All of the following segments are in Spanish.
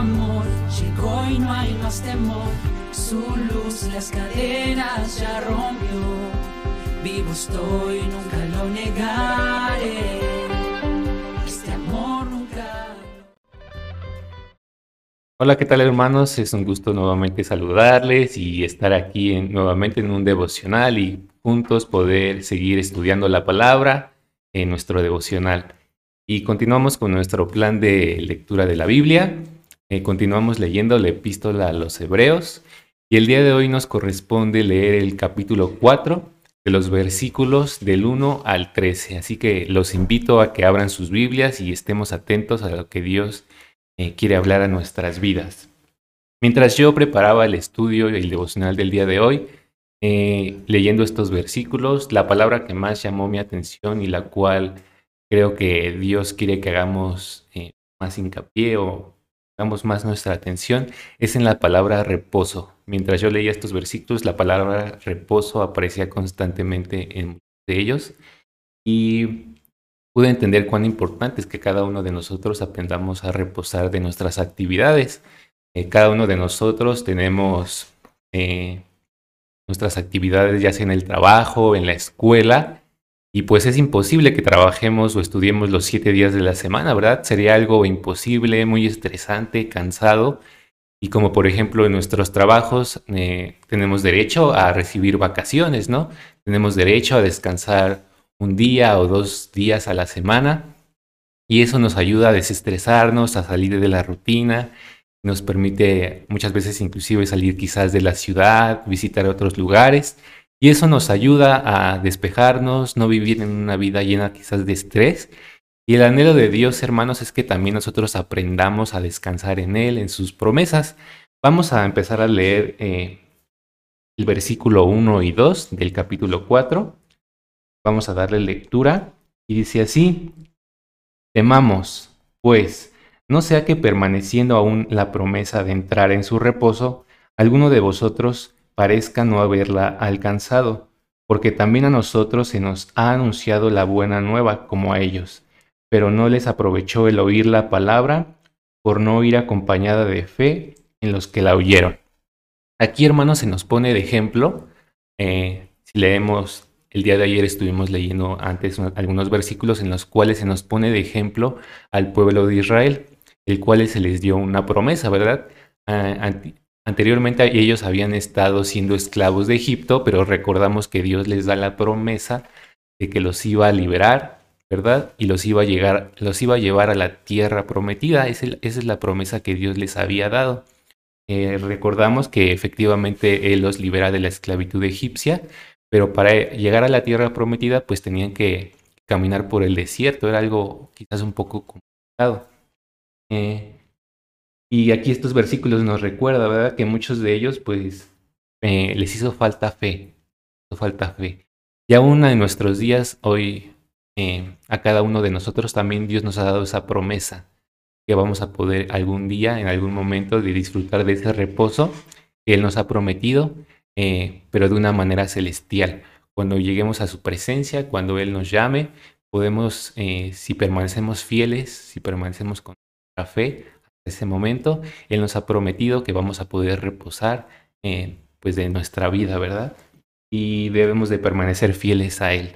amor llegó y no hay más temor. Su luz las cadenas ya rompió. Vivo estoy, nunca lo negaré. Este. Hola, ¿qué tal hermanos? Es un gusto nuevamente saludarles y estar aquí en- nuevamente en un devocional y juntos poder seguir estudiando la palabra en nuestro devocional. Y continuamos con nuestro plan de lectura de la Biblia. Eh, continuamos leyendo la epístola a los Hebreos y el día de hoy nos corresponde leer el capítulo 4 de los versículos del 1 al 13. Así que los invito a que abran sus Biblias y estemos atentos a lo que Dios eh, quiere hablar a nuestras vidas. Mientras yo preparaba el estudio y el devocional del día de hoy, eh, leyendo estos versículos, la palabra que más llamó mi atención y la cual creo que Dios quiere que hagamos más hincapié o más nuestra atención es en la palabra reposo. Mientras yo leía estos versículos, la palabra reposo aparecía constantemente en de ellos y pude entender cuán importante es que cada uno de nosotros aprendamos a reposar de nuestras actividades. Eh, cada uno de nosotros tenemos eh, nuestras actividades ya sea en el trabajo, en la escuela, y pues es imposible que trabajemos o estudiemos los siete días de la semana, ¿verdad? Sería algo imposible, muy estresante, cansado. Y como por ejemplo en nuestros trabajos eh, tenemos derecho a recibir vacaciones, ¿no? Tenemos derecho a descansar un día o dos días a la semana y eso nos ayuda a desestresarnos, a salir de la rutina, nos permite muchas veces inclusive salir quizás de la ciudad, visitar otros lugares y eso nos ayuda a despejarnos, no vivir en una vida llena quizás de estrés. Y el anhelo de Dios, hermanos, es que también nosotros aprendamos a descansar en Él, en sus promesas. Vamos a empezar a leer eh, el versículo 1 y 2 del capítulo 4. Vamos a darle lectura y dice así, temamos, pues, no sea que permaneciendo aún la promesa de entrar en su reposo, alguno de vosotros parezca no haberla alcanzado, porque también a nosotros se nos ha anunciado la buena nueva como a ellos, pero no les aprovechó el oír la palabra por no ir acompañada de fe en los que la oyeron. Aquí, hermanos, se nos pone de ejemplo, eh, si leemos el día de ayer estuvimos leyendo antes algunos versículos en los cuales se nos pone de ejemplo al pueblo de Israel, el cual se les dio una promesa, ¿verdad? Ah, anteriormente ellos habían estado siendo esclavos de Egipto, pero recordamos que Dios les da la promesa de que los iba a liberar, ¿verdad? Y los iba a, llegar, los iba a llevar a la tierra prometida. Esa es la promesa que Dios les había dado. Eh, recordamos que efectivamente Él los libera de la esclavitud egipcia, pero para llegar a la tierra prometida pues tenían que caminar por el desierto, era algo quizás un poco complicado. Eh, y aquí estos versículos nos recuerdan, ¿verdad? Que muchos de ellos pues eh, les hizo falta fe, hizo falta fe. Y aún en nuestros días, hoy eh, a cada uno de nosotros también Dios nos ha dado esa promesa que vamos a poder algún día, en algún momento, de disfrutar de ese reposo que Él nos ha prometido eh, pero de una manera celestial. Cuando lleguemos a su presencia, cuando Él nos llame, podemos, si permanecemos fieles, si permanecemos con nuestra fe, ese momento, Él nos ha prometido que vamos a poder reposar eh, pues de nuestra vida, ¿verdad? Y debemos de permanecer fieles a Él.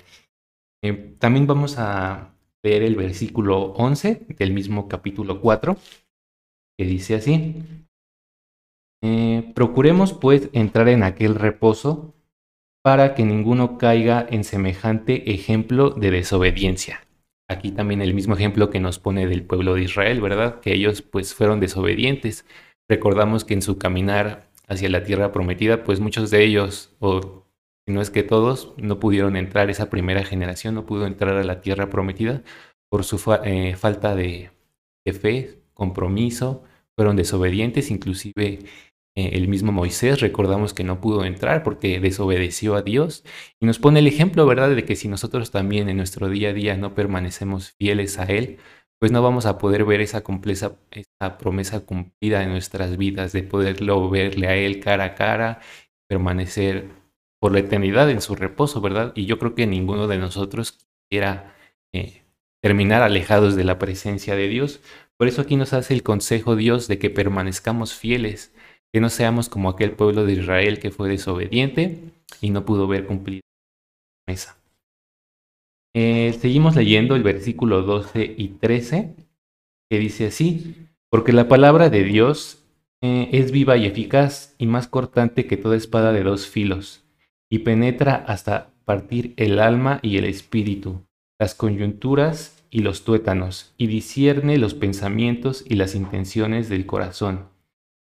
Eh, también vamos a leer el versículo 11 del mismo capítulo 4, que dice así. Eh, procuremos pues entrar en aquel reposo para que ninguno caiga en semejante ejemplo de desobediencia. Aquí también el mismo ejemplo que nos pone del pueblo de Israel, ¿verdad? Que ellos pues fueron desobedientes. Recordamos que en su caminar hacia la tierra prometida, pues muchos de ellos, o si no es que todos, no pudieron entrar, esa primera generación no pudo entrar a la tierra prometida por su eh, falta de, fe, compromiso, fueron desobedientes, inclusive el mismo Moisés, recordamos que no pudo entrar porque desobedeció a Dios y nos pone el ejemplo, ¿verdad?, de que si nosotros también en nuestro día a día no permanecemos fieles a Él, pues no vamos a poder ver esa, promesa cumplida en nuestras vidas, de poderlo verle a Él cara a cara, permanecer por la eternidad en su reposo, ¿verdad? Y yo creo que ninguno de nosotros quisiera eh, terminar alejados de la presencia de Dios. Por eso aquí nos hace el consejo Dios de que permanezcamos fieles, que no seamos como aquel pueblo de Israel que fue desobediente y no pudo ver cumplida la promesa. Eh, seguimos leyendo el versículo 12 y 13, que dice así, porque la palabra de Dios eh, es viva y eficaz y más cortante que toda espada de dos filos, y penetra hasta partir el alma y el espíritu, las coyunturas y los tuétanos, y discierne los pensamientos y las intenciones del corazón.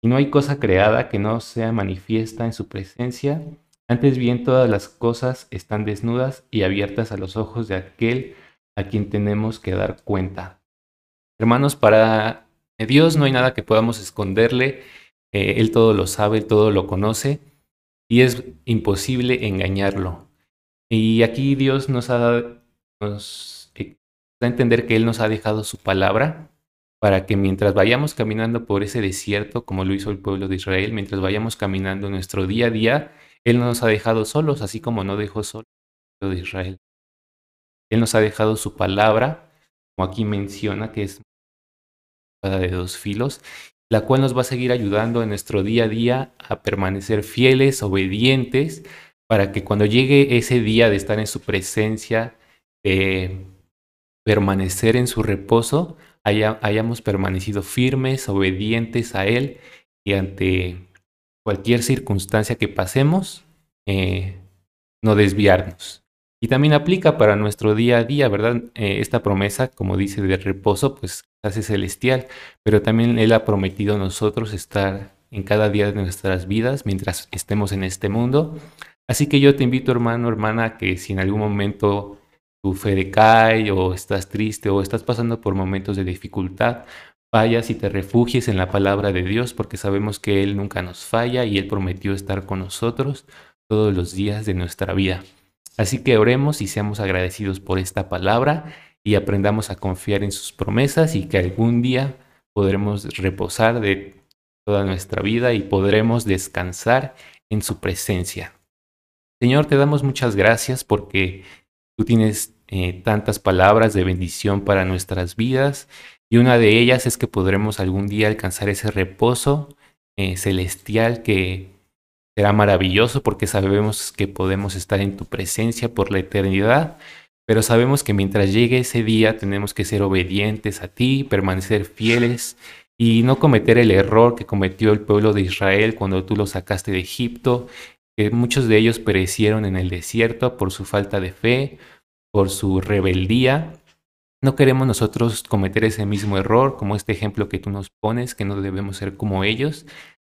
No hay cosa creada que no sea manifiesta en su presencia, antes bien, todas las cosas están desnudas y abiertas a los ojos de aquel a quien tenemos que dar cuenta. Hermanos, para Dios no hay nada que podamos esconderle. Eh, él todo lo sabe, todo lo conoce y es imposible engañarlo. Y aquí Dios nos ha eh, a entender que Él nos ha dejado su palabra para que mientras vayamos caminando por ese desierto, como lo hizo el pueblo de Israel, mientras vayamos caminando nuestro día a día, él no nos ha dejado solos, así como no dejó solo al pueblo de Israel. Él nos ha dejado su palabra, como aquí menciona, que es de dos filos, la cual nos va a seguir ayudando en nuestro día a día a permanecer fieles, obedientes, para que cuando llegue ese día de estar en su presencia, de permanecer en su reposo, hayamos permanecido firmes, obedientes a Él y ante cualquier circunstancia que pasemos, eh, no desviarnos. Y también aplica para nuestro día a día, ¿verdad? Eh, esta promesa, como dice, de reposo, pues hace celestial, pero también Él ha prometido a nosotros estar en cada día de nuestras vidas mientras estemos en este mundo. Así que yo te invito, hermano, hermana, que si en algún momento tu fe decae o estás triste o estás pasando por momentos de dificultad, vayas y te refugies en la palabra de Dios porque sabemos que Él nunca nos falla y Él prometió estar con nosotros todos los días de nuestra vida. Así que oremos y seamos agradecidos por esta palabra y aprendamos a confiar en sus promesas y que algún día podremos reposar de toda nuestra vida y podremos descansar en su presencia. Señor, te damos muchas gracias porque tú tienes eh, tantas palabras de bendición para nuestras vidas y una de ellas es que podremos algún día alcanzar ese reposo eh, celestial que será maravilloso porque sabemos que podemos estar en tu presencia por la eternidad, pero sabemos que mientras llegue ese día tenemos que ser obedientes a ti, permanecer fieles y no cometer el error que cometió el pueblo de Israel cuando tú lo sacaste de Egipto, que muchos de ellos perecieron en el desierto por su falta de fe, por su rebeldía no queremos nosotros cometer ese mismo error, como este ejemplo que tú nos pones, que no debemos ser como ellos,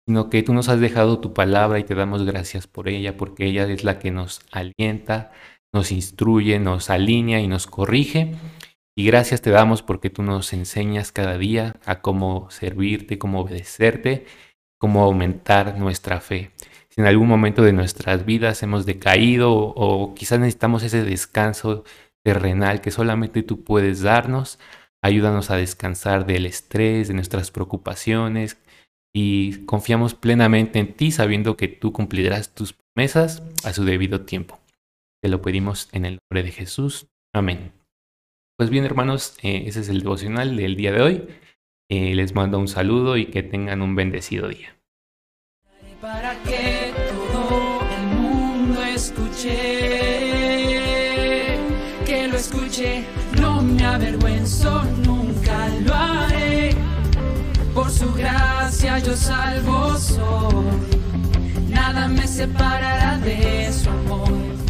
sino que tú nos has dejado tu palabra y te damos gracias por ella, porque ella es la que nos alienta, nos instruye, nos alinea y nos corrige. Y gracias te damos porque tú nos enseñas cada día a cómo servirte, cómo obedecerte, cómo aumentar nuestra fe. Si en algún momento de nuestras vidas hemos decaído o, quizás necesitamos ese descanso terrenal que solamente tú puedes darnos. Ayúdanos a descansar del estrés, de nuestras preocupaciones y confiamos plenamente en ti sabiendo que tú cumplirás tus promesas a su debido tiempo. Te lo pedimos en el nombre de Jesús. Amén. Pues bien, hermanos, eh, ese es el devocional del día de hoy. Eh, les mando un saludo y que tengan un bendecido día. Para el mundo escuche escuche, no me avergüenzo, nunca lo haré. Por su gracia yo salvo soy, nada me separará de su amor.